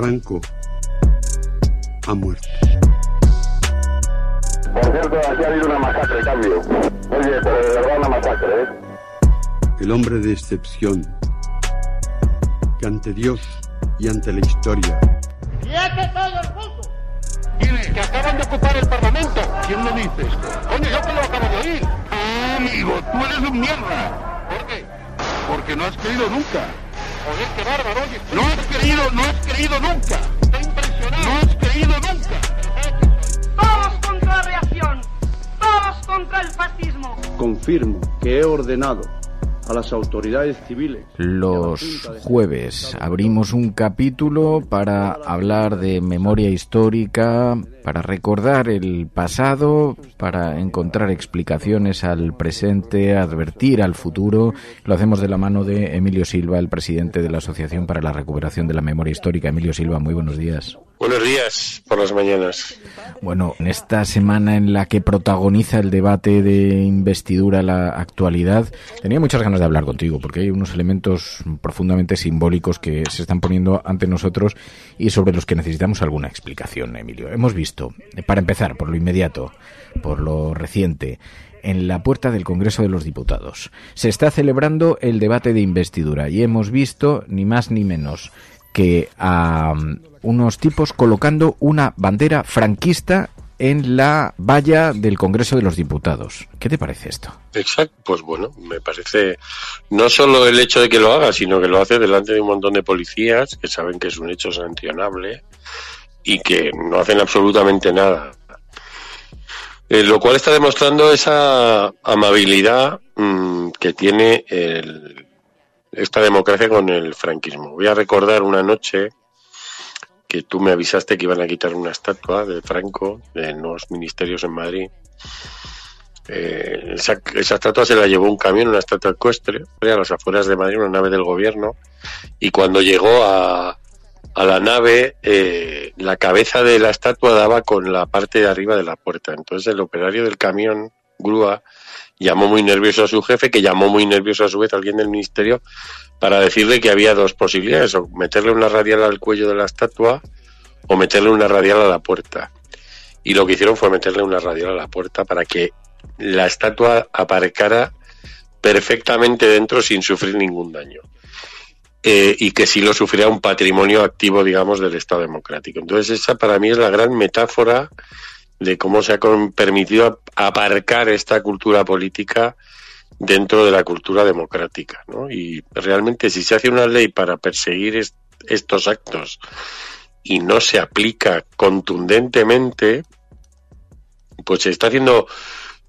Franco ha muerto. Por cierto, aquí ha habido una masacre, cambio. Oye, pero de verdad una masacre, ¿eh? El hombre de excepción que ante Dios y ante la historia. ¡Quiete todo el mundo! Dile que acaban de ocupar el Parlamento. ¿Quién lo dice? Coño, yo que lo acabo de oír. Ah, amigo, tú eres un mierda. ¿Por qué? Porque no has creído nunca. Joder, qué bárbaro, oye. No has creído, no has creído nunca. Está impresionado. No has creído nunca. Todos contra la reacción. Todos contra el fascismo. Confirmo que he ordenado a las autoridades civiles. Los jueves abrimos un capítulo para hablar de memoria histórica, para recordar el pasado, para encontrar explicaciones al presente, advertir al futuro. Lo hacemos de la mano de Emilio Silva, el presidente de la Asociación para la Recuperación de la Memoria Histórica. Emilio Silva, muy buenos días. Buenos días por las mañanas. Bueno, en esta semana en la que protagoniza el debate de investidura la actualidad, tenía muchas ganas de hablar contigo porque hay unos elementos profundamente simbólicos que se están poniendo ante nosotros y sobre los que necesitamos alguna explicación, Emilio. Hemos visto, para empezar, por lo inmediato, por lo reciente, en la puerta del Congreso de los Diputados. Se está celebrando el debate de investidura y hemos visto, ni más ni menos, que a unos tipos colocando una bandera franquista en la valla del Congreso de los Diputados. ¿Qué te parece esto? Exacto, pues bueno, me parece no solo el hecho de que lo haga, sino que lo hace delante de un montón de policías que saben que es un hecho sancionable y que no hacen absolutamente nada. Eh, lo cual está demostrando esa amabilidad mmm, que tiene el, esta democracia con el franquismo. Voy a recordar una noche que tú me avisaste que iban a quitar una estatua de Franco en los ministerios en Madrid. Eh, esa, esa, estatua se la llevó un camión, una estatua ecuestre, a las afueras de Madrid, una nave del gobierno, y cuando llegó a, a la nave, eh, la cabeza de la estatua daba con la parte de arriba de la puerta. Entonces el operario del camión, grúa, llamó muy nervioso a su jefe, que llamó muy nervioso a su vez a alguien del ministerio, para decirle que había dos posibilidades, o meterle una radial al cuello de la estatua o meterle una radial a la puerta. Y lo que hicieron fue meterle una radial a la puerta para que la estatua aparcara perfectamente dentro sin sufrir ningún daño. Eh, y que sí lo sufriera un patrimonio activo, digamos, del Estado democrático. Entonces, esa para mí es la gran metáfora de cómo se ha permitido aparcar esta cultura política dentro de la cultura democrática. ¿no? Y realmente si se hace una ley para perseguir est estos actos y no se aplica contundentemente, pues se está haciendo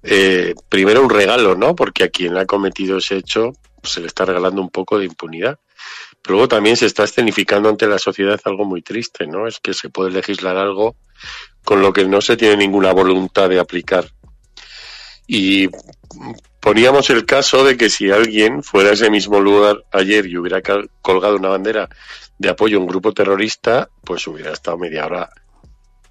eh, primero un regalo, ¿no? Porque a quien ha cometido ese hecho pues se le está regalando un poco de impunidad. Pero luego también se está escenificando ante la sociedad algo muy triste, ¿no? Es que se puede legislar algo con lo que no se tiene ninguna voluntad de aplicar. Y poníamos el caso de que si alguien fuera a ese mismo lugar ayer y hubiera colgado una bandera de apoyo a un grupo terrorista, pues hubiera estado media hora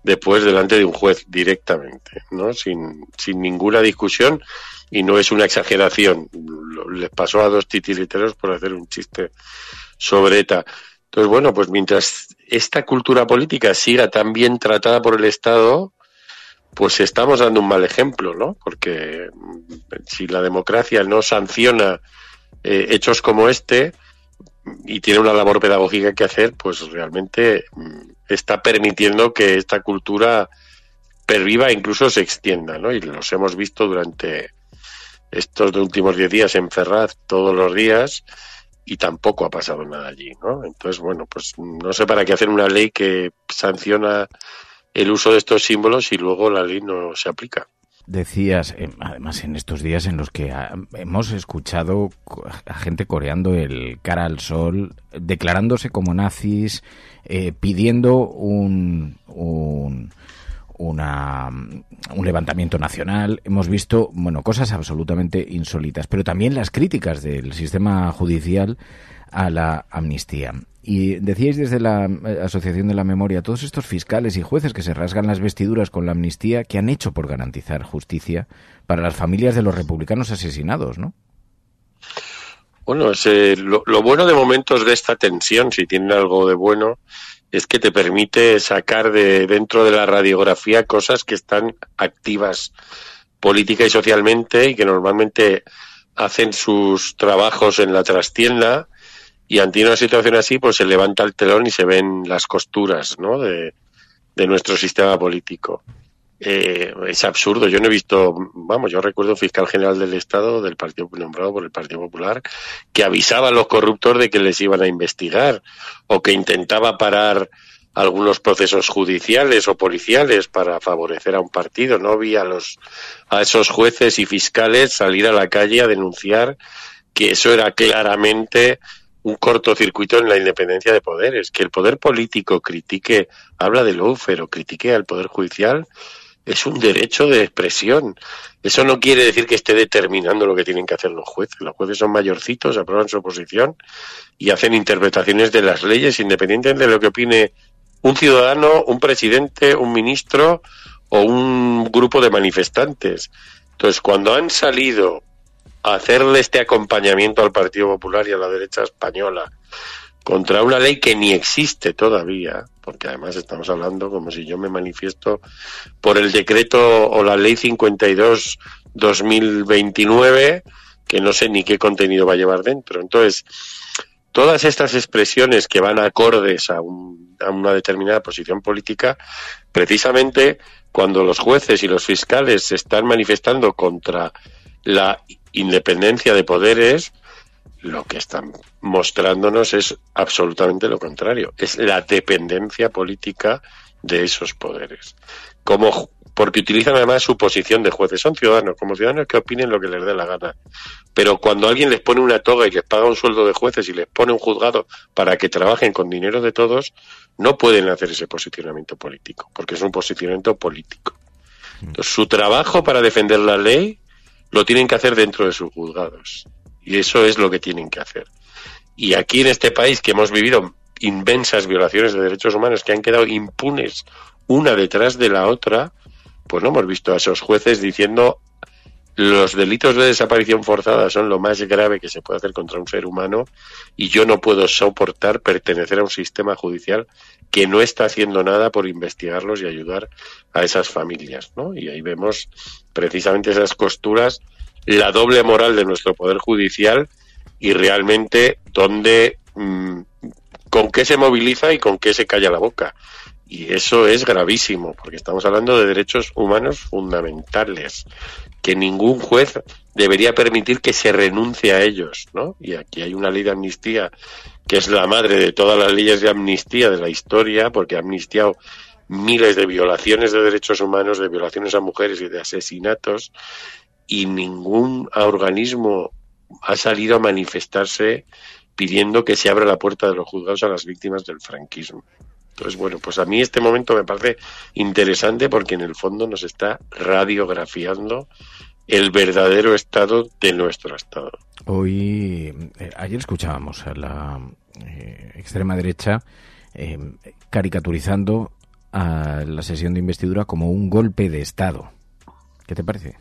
después delante de un juez directamente, ¿no? Sin, sin ninguna discusión y no es una exageración. Les pasó a dos titiriteros por hacer un chiste sobre ETA. Entonces, bueno, pues mientras esta cultura política siga tan bien tratada por el Estado, pues estamos dando un mal ejemplo, ¿no? Porque si la democracia no sanciona eh, hechos como este y tiene una labor pedagógica que hacer, pues realmente está permitiendo que esta cultura perviva e incluso se extienda, ¿no? Y los hemos visto durante estos últimos diez días en Ferraz todos los días y tampoco ha pasado nada allí, ¿no? Entonces, bueno, pues no sé para qué hacer una ley que sanciona el uso de estos símbolos y luego la ley no se aplica. Decías, eh, además en estos días en los que hemos escuchado a gente coreando el cara al sol, declarándose como nazis, eh, pidiendo un, un una, un levantamiento nacional. Hemos visto, bueno, cosas absolutamente insólitas, pero también las críticas del sistema judicial a la amnistía. Y decíais desde la eh, Asociación de la Memoria, todos estos fiscales y jueces que se rasgan las vestiduras con la amnistía, que han hecho por garantizar justicia para las familias de los republicanos asesinados, ¿no? Bueno, es, eh, lo, lo bueno de momentos de esta tensión, si tienen algo de bueno, es que te permite sacar de dentro de la radiografía cosas que están activas política y socialmente y que normalmente hacen sus trabajos en la trastienda y ante una situación así pues se levanta el telón y se ven las costuras ¿no? de nuestro sistema político. Eh, es absurdo. Yo no he visto, vamos, yo recuerdo un fiscal general del Estado, del Partido nombrado por el Partido Popular, que avisaba a los corruptos de que les iban a investigar o que intentaba parar algunos procesos judiciales o policiales para favorecer a un partido. No vi a los a esos jueces y fiscales salir a la calle a denunciar que eso era claramente un cortocircuito en la independencia de poderes, que el poder político critique, habla de lawfare o critique al poder judicial, es un derecho de expresión. Eso no quiere decir que esté determinando lo que tienen que hacer los jueces. Los jueces son mayorcitos, aprueban su oposición y hacen interpretaciones de las leyes independientemente de lo que opine un ciudadano, un presidente, un ministro o un grupo de manifestantes. Entonces, cuando han salido a hacerle este acompañamiento al Partido Popular y a la derecha española contra una ley que ni existe todavía, porque además estamos hablando como si yo me manifiesto por el decreto o la ley 52 2029 que no sé ni qué contenido va a llevar dentro. Entonces, todas estas expresiones que van acordes a, un, a una determinada posición política, precisamente cuando los jueces y los fiscales se están manifestando contra la independencia de poderes, lo que están mostrándonos es absolutamente lo contrario, es la dependencia política de esos poderes. Como porque utilizan además su posición de jueces. Son ciudadanos, como ciudadanos que opinen lo que les dé la gana. Pero cuando alguien les pone una toga y les paga un sueldo de jueces y les pone un juzgado para que trabajen con dinero de todos, no pueden hacer ese posicionamiento político, porque es un posicionamiento político. Entonces, su trabajo para defender la ley lo tienen que hacer dentro de sus juzgados. Y eso es lo que tienen que hacer. Y aquí en este país que hemos vivido inmensas violaciones de derechos humanos que han quedado impunes una detrás de la otra, pues no hemos visto a esos jueces diciendo los delitos de desaparición forzada son lo más grave que se puede hacer contra un ser humano y yo no puedo soportar pertenecer a un sistema judicial que no está haciendo nada por investigarlos y ayudar a esas familias, ¿no? Y ahí vemos precisamente esas costuras, la doble moral de nuestro poder judicial y realmente dónde mm, con qué se moviliza y con qué se calla la boca. Y eso es gravísimo, porque estamos hablando de derechos humanos fundamentales, que ningún juez debería permitir que se renuncie a ellos, ¿no? Y aquí hay una ley de amnistía que es la madre de todas las leyes de amnistía de la historia, porque ha amnistiado miles de violaciones de derechos humanos, de violaciones a mujeres y de asesinatos, y ningún organismo ha salido a manifestarse pidiendo que se abra la puerta de los juzgados a las víctimas del franquismo. Entonces, bueno, pues a mí este momento me parece interesante porque en el fondo nos está radiografiando el verdadero estado de nuestro estado. Hoy, eh, ayer escuchábamos a la eh, extrema derecha eh, caricaturizando a la sesión de investidura como un golpe de Estado. ¿Qué te parece?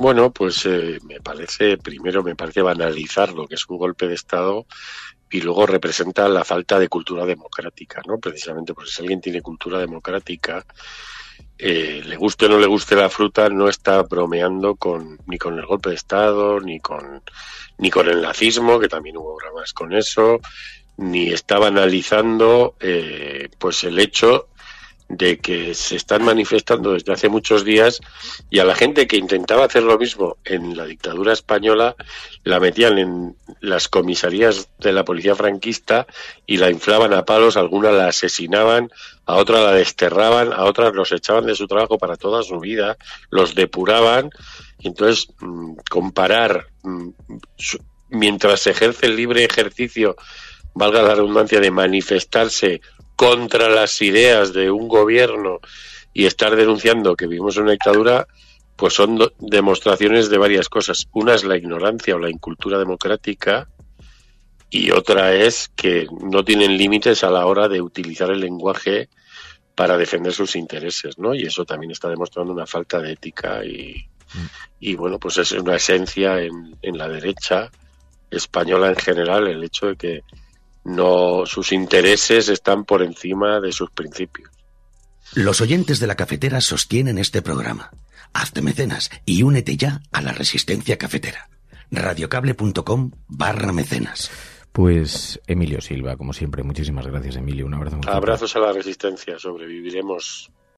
Bueno, pues me parece, primero me parece banalizar lo que es un golpe de Estado y luego representa la falta de cultura democrática, ¿no? Precisamente porque si alguien tiene cultura democrática, eh, le guste o no le guste la fruta, no está bromeando con ni con el golpe de Estado, ni con ni con el nazismo, que también hubo dramas con eso, ni estaba analizando eh, pues el hecho de que se están manifestando desde hace muchos días y a la gente que intentaba hacer lo mismo en la dictadura española la metían en las comisarías de la policía franquista y la inflaban a palos, algunas la asesinaban, a otras la desterraban, a otras los echaban de su trabajo para toda su vida, los depuraban. Entonces, mm, comparar mm, mientras se ejerce el libre ejercicio, valga la redundancia, de manifestarse contra las ideas de un gobierno y estar denunciando que vivimos en una dictadura, pues son demostraciones de varias cosas. Una es la ignorancia o la incultura democrática y otra es que no tienen límites a la hora de utilizar el lenguaje para defender sus intereses, ¿no? Y eso también está demostrando una falta de ética y, y bueno, pues es una esencia en, en la derecha española en general el hecho de que no sus intereses están por encima de sus principios. Los oyentes de la cafetera sostienen este programa. Hazte mecenas y únete ya a la resistencia cafetera. radiocable.com barra mecenas. Pues Emilio Silva, como siempre, muchísimas gracias Emilio, un abrazo. Muy fuerte. Abrazos a la resistencia, sobreviviremos